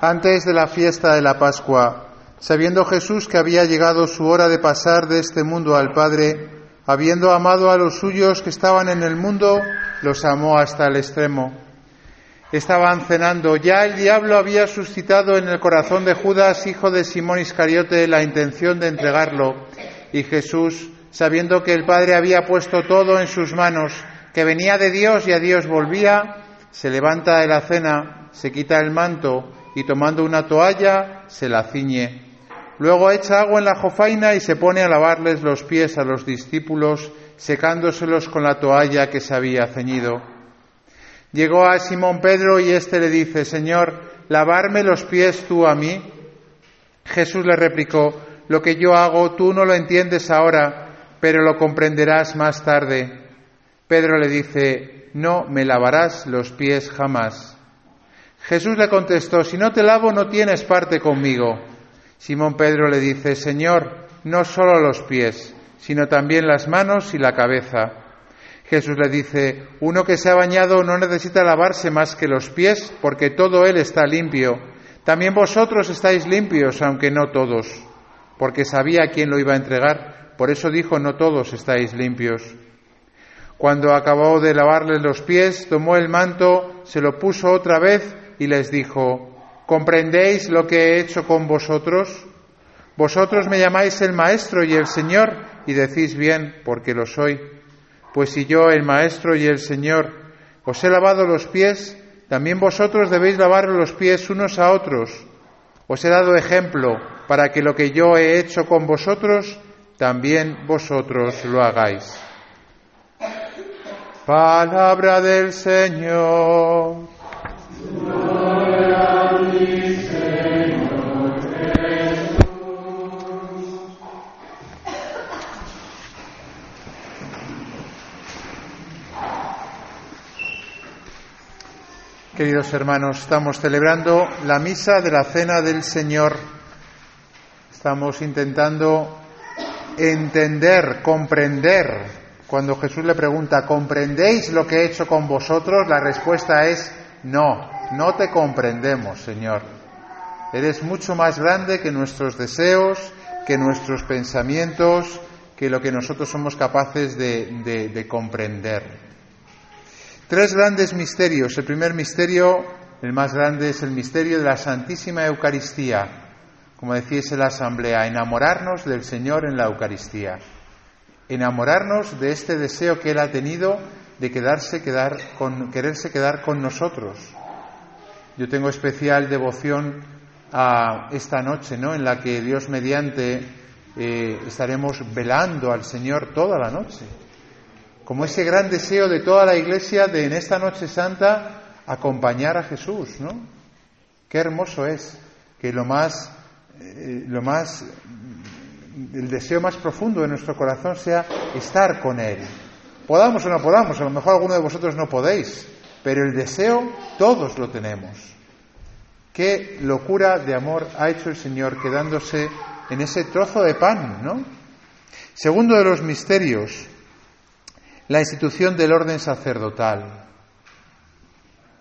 Antes de la fiesta de la Pascua, sabiendo Jesús que había llegado su hora de pasar de este mundo al Padre, habiendo amado a los suyos que estaban en el mundo, los amó hasta el extremo. Estaban cenando. Ya el diablo había suscitado en el corazón de Judas, hijo de Simón Iscariote, la intención de entregarlo. Y Jesús, sabiendo que el Padre había puesto todo en sus manos, que venía de Dios y a Dios volvía, se levanta de la cena, se quita el manto, y tomando una toalla se la ciñe. Luego echa agua en la jofaina y se pone a lavarles los pies a los discípulos, secándoselos con la toalla que se había ceñido. Llegó a Simón Pedro y éste le dice, Señor, ¿lavarme los pies tú a mí? Jesús le replicó, lo que yo hago tú no lo entiendes ahora, pero lo comprenderás más tarde. Pedro le dice, no me lavarás los pies jamás. Jesús le contestó, si no te lavo no tienes parte conmigo. Simón Pedro le dice, Señor, no solo los pies, sino también las manos y la cabeza. Jesús le dice, uno que se ha bañado no necesita lavarse más que los pies, porque todo él está limpio. También vosotros estáis limpios, aunque no todos, porque sabía quién lo iba a entregar. Por eso dijo, no todos estáis limpios. Cuando acabó de lavarle los pies, tomó el manto, se lo puso otra vez y les dijo, ¿comprendéis lo que he hecho con vosotros? Vosotros me llamáis el Maestro y el Señor y decís bien, porque lo soy. Pues si yo, el Maestro y el Señor, os he lavado los pies, también vosotros debéis lavar los pies unos a otros. Os he dado ejemplo para que lo que yo he hecho con vosotros, también vosotros lo hagáis. Palabra del Señor. Queridos hermanos, estamos celebrando la misa de la Cena del Señor. Estamos intentando entender, comprender. Cuando Jesús le pregunta, ¿comprendéis lo que he hecho con vosotros? La respuesta es, no, no te comprendemos, Señor. Eres mucho más grande que nuestros deseos, que nuestros pensamientos, que lo que nosotros somos capaces de, de comprender. Tres grandes misterios. El primer misterio, el más grande, es el misterio de la Santísima Eucaristía. Como decíase la Asamblea, enamorarnos del Señor en la Eucaristía. Enamorarnos de este deseo que Él ha tenido de quedarse, quedar con, quererse quedar con nosotros. Yo tengo especial devoción a esta noche, ¿no? En la que Dios mediante eh, estaremos velando al Señor toda la noche como ese gran deseo de toda la Iglesia de en esta noche santa acompañar a Jesús, ¿no? Qué hermoso es que lo más, eh, lo más, el deseo más profundo de nuestro corazón sea estar con Él. Podamos o no podamos, a lo mejor alguno de vosotros no podéis, pero el deseo todos lo tenemos. Qué locura de amor ha hecho el Señor quedándose en ese trozo de pan, ¿no? Segundo de los misterios, la institución del orden sacerdotal.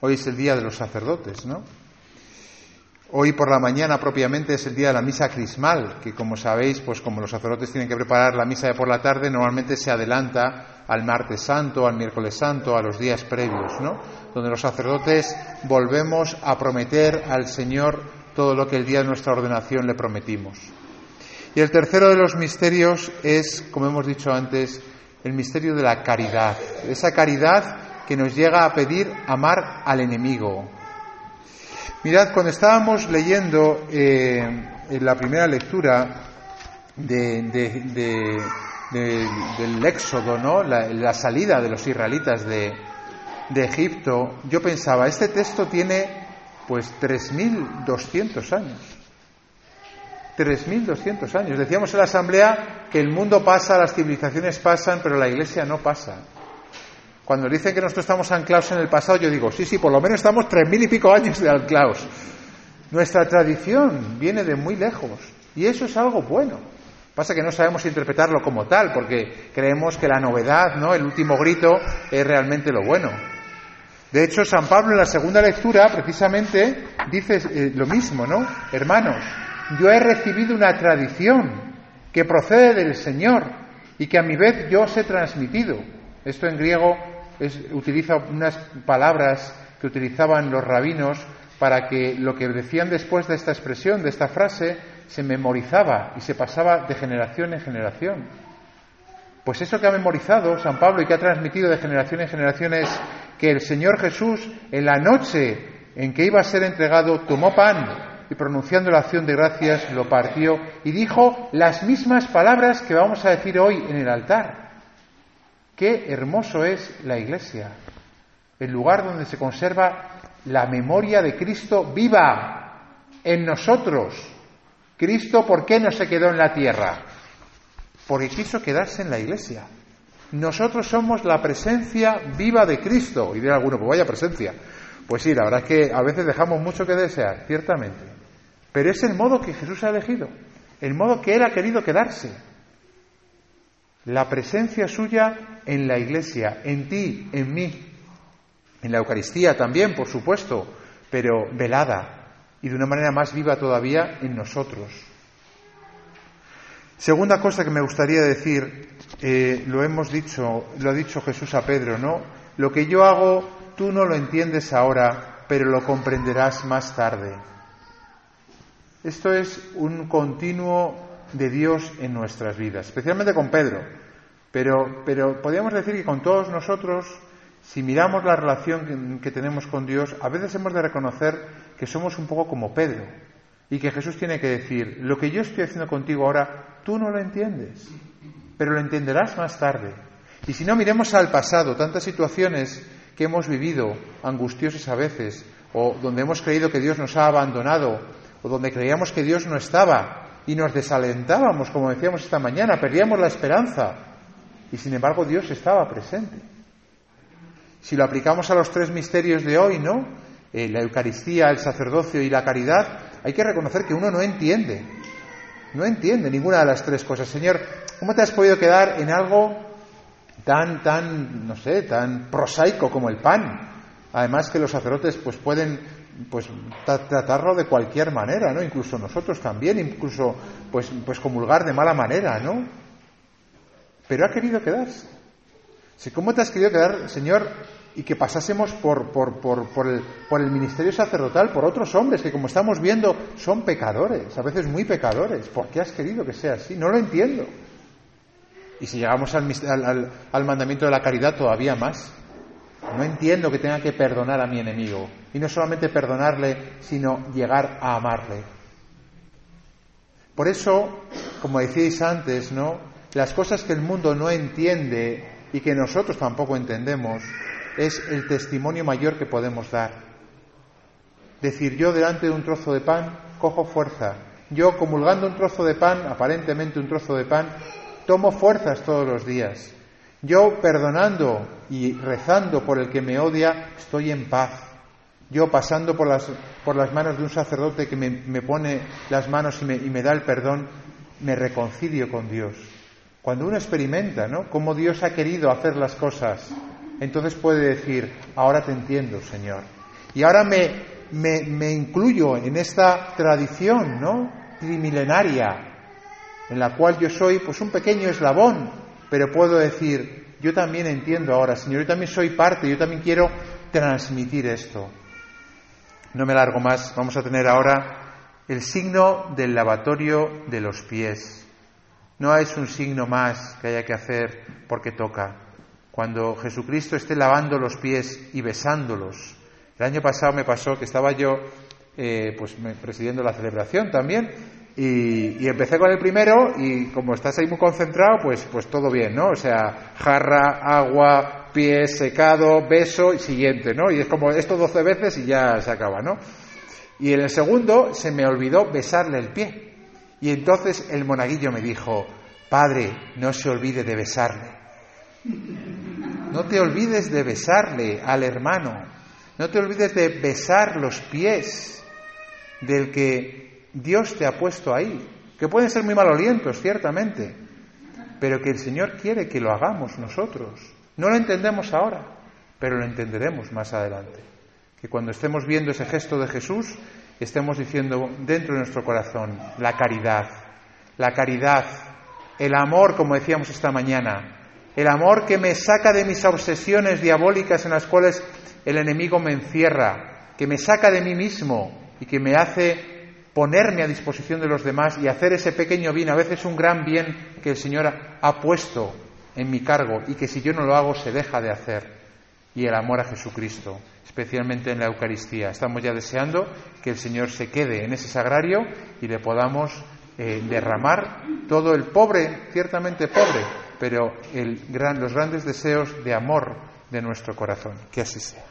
Hoy es el día de los sacerdotes, ¿no? Hoy por la mañana propiamente es el día de la misa crismal, que como sabéis, pues como los sacerdotes tienen que preparar la misa de por la tarde, normalmente se adelanta al martes santo, al miércoles santo, a los días previos, ¿no? Donde los sacerdotes volvemos a prometer al Señor todo lo que el día de nuestra ordenación le prometimos. Y el tercero de los misterios es, como hemos dicho antes, el misterio de la caridad, esa caridad que nos llega a pedir amar al enemigo. Mirad, cuando estábamos leyendo eh, en la primera lectura del éxodo, ¿no? La, salida de los israelitas de, de Egipto, yo pensaba, este texto tiene pues 3.200 años. 3.200 años. Decíamos en la Asamblea que el mundo pasa, las civilizaciones pasan, pero la Iglesia no pasa. Cuando dicen que nosotros estamos anclados en el pasado, yo digo, sí, sí, por lo menos estamos tres mil y pico años de anclados. Nuestra tradición viene de muy lejos y eso es algo bueno. Pasa que no sabemos interpretarlo como tal, porque creemos que la novedad, ¿no? El último grito es realmente lo bueno. De hecho, San Pablo en la segunda lectura precisamente dice eh, lo mismo, ¿no? Hermanos, yo he recibido una tradición que procede del Señor y que a mi vez yo os he transmitido. Esto en griego utiliza unas palabras que utilizaban los rabinos para que lo que decían después de esta expresión, de esta frase, se memorizaba y se pasaba de generación en generación. Pues eso que ha memorizado San Pablo y que ha transmitido de generación en generación es que el Señor Jesús, en la noche en que iba a ser entregado, tomó pan y pronunciando la acción de gracias lo partió y dijo las mismas palabras que vamos a decir hoy en el altar. Qué hermoso es la iglesia, el lugar donde se conserva la memoria de Cristo viva en nosotros. Cristo, ¿por qué no se quedó en la tierra? porque quiso quedarse en la iglesia. Nosotros somos la presencia viva de Cristo. Y dirá alguno, pues vaya presencia. Pues sí, la verdad es que a veces dejamos mucho que desear, ciertamente. Pero es el modo que Jesús ha elegido, el modo que Él ha querido quedarse. La presencia suya en la iglesia, en ti, en mí, en la Eucaristía también, por supuesto, pero velada y de una manera más viva todavía en nosotros. Segunda cosa que me gustaría decir, eh, lo hemos dicho, lo ha dicho Jesús a Pedro, ¿no? Lo que yo hago, tú no lo entiendes ahora, pero lo comprenderás más tarde. Esto es un continuo de Dios en nuestras vidas, especialmente con Pedro. Pero, pero podríamos decir que con todos nosotros, si miramos la relación que tenemos con Dios, a veces hemos de reconocer que somos un poco como Pedro y que Jesús tiene que decir, lo que yo estoy haciendo contigo ahora, Tú no lo entiendes, pero lo entenderás más tarde. Y si no, miremos al pasado, tantas situaciones que hemos vivido, angustiosas a veces, o donde hemos creído que Dios nos ha abandonado, o donde creíamos que Dios no estaba, y nos desalentábamos, como decíamos esta mañana, perdíamos la esperanza, y sin embargo Dios estaba presente. Si lo aplicamos a los tres misterios de hoy, ¿no? Eh, la Eucaristía, el sacerdocio y la caridad, hay que reconocer que uno no entiende, no entiende ninguna de las tres cosas. Señor, ¿cómo te has podido quedar en algo tan, tan, no sé, tan prosaico como el pan? Además que los sacerdotes pues pueden pues tratarlo de cualquier manera, ¿no? Incluso nosotros también, incluso pues, pues comulgar de mala manera, ¿no? Pero ha querido quedarse. ¿Cómo te has querido quedar, Señor, y que pasásemos por, por, por, por, el, por el ministerio sacerdotal, por otros hombres que, como estamos viendo, son pecadores, a veces muy pecadores. ¿Por qué has querido que sea así? No lo entiendo. Y si llegamos al, al, al mandamiento de la caridad, todavía más. No entiendo que tenga que perdonar a mi enemigo. Y no solamente perdonarle, sino llegar a amarle. Por eso, como decíais antes, ¿no? Las cosas que el mundo no entiende y que nosotros tampoco entendemos, es el testimonio mayor que podemos dar. Decir, yo delante de un trozo de pan cojo fuerza. Yo comulgando un trozo de pan, aparentemente un trozo de pan, tomo fuerzas todos los días. Yo perdonando y rezando por el que me odia, estoy en paz. Yo pasando por las, por las manos de un sacerdote que me, pone las manos y me, y me, da el perdón, me reconcilio con Dios. Cuando uno experimenta, ¿no? Cómo Dios ha querido hacer las cosas entonces puede decir, ahora te entiendo, Señor. Y ahora me, me, incluyo en esta tradición, ¿no? Trimilenaria, en la cual yo soy pues un pequeño eslabón, pero puedo decir, yo también entiendo ahora, Señor, yo también soy parte, yo también quiero transmitir esto. No me largo más, vamos a tener ahora el signo del lavatorio de los pies. No es un signo más que haya que hacer porque toca cuando Jesucristo esté lavando los pies y besándolos. El año pasado me pasó que estaba yo eh, pues presidiendo la celebración también y, empecé con el primero y como estás ahí muy concentrado, pues, pues todo bien, ¿no? O sea, jarra, agua, pie secado, beso y siguiente, ¿no? Y es como esto doce veces y ya se acaba, ¿no? Y en el segundo se me olvidó besarle el pie. Y entonces el monaguillo me dijo, Padre, no se olvide de besarle. No te olvides de besarle al hermano. No te olvides de besar los pies del que Dios te ha puesto ahí, que pueden ser muy malolientos, ciertamente, pero que el Señor quiere que lo hagamos nosotros. No lo entendemos ahora, pero lo entenderemos más adelante. Que cuando estemos viendo ese gesto de Jesús, estemos diciendo dentro de nuestro corazón la caridad, la caridad, el amor, como decíamos esta mañana, el amor que me saca de mis obsesiones diabólicas en las cuales el enemigo me encierra, que me saca de mí mismo y que me hace ponerme a disposición de los demás y hacer ese pequeño bien, a veces un gran bien que el Señor ha puesto en mi cargo y que si yo no lo hago se deja de hacer. Y el amor a Jesucristo, especialmente en la Eucaristía. Estamos ya deseando que el Señor se quede en ese sagrario y le podamos eh, derramar todo el pobre, ciertamente pobre, pero los grandes deseos de amor de nuestro corazón. Que así sea.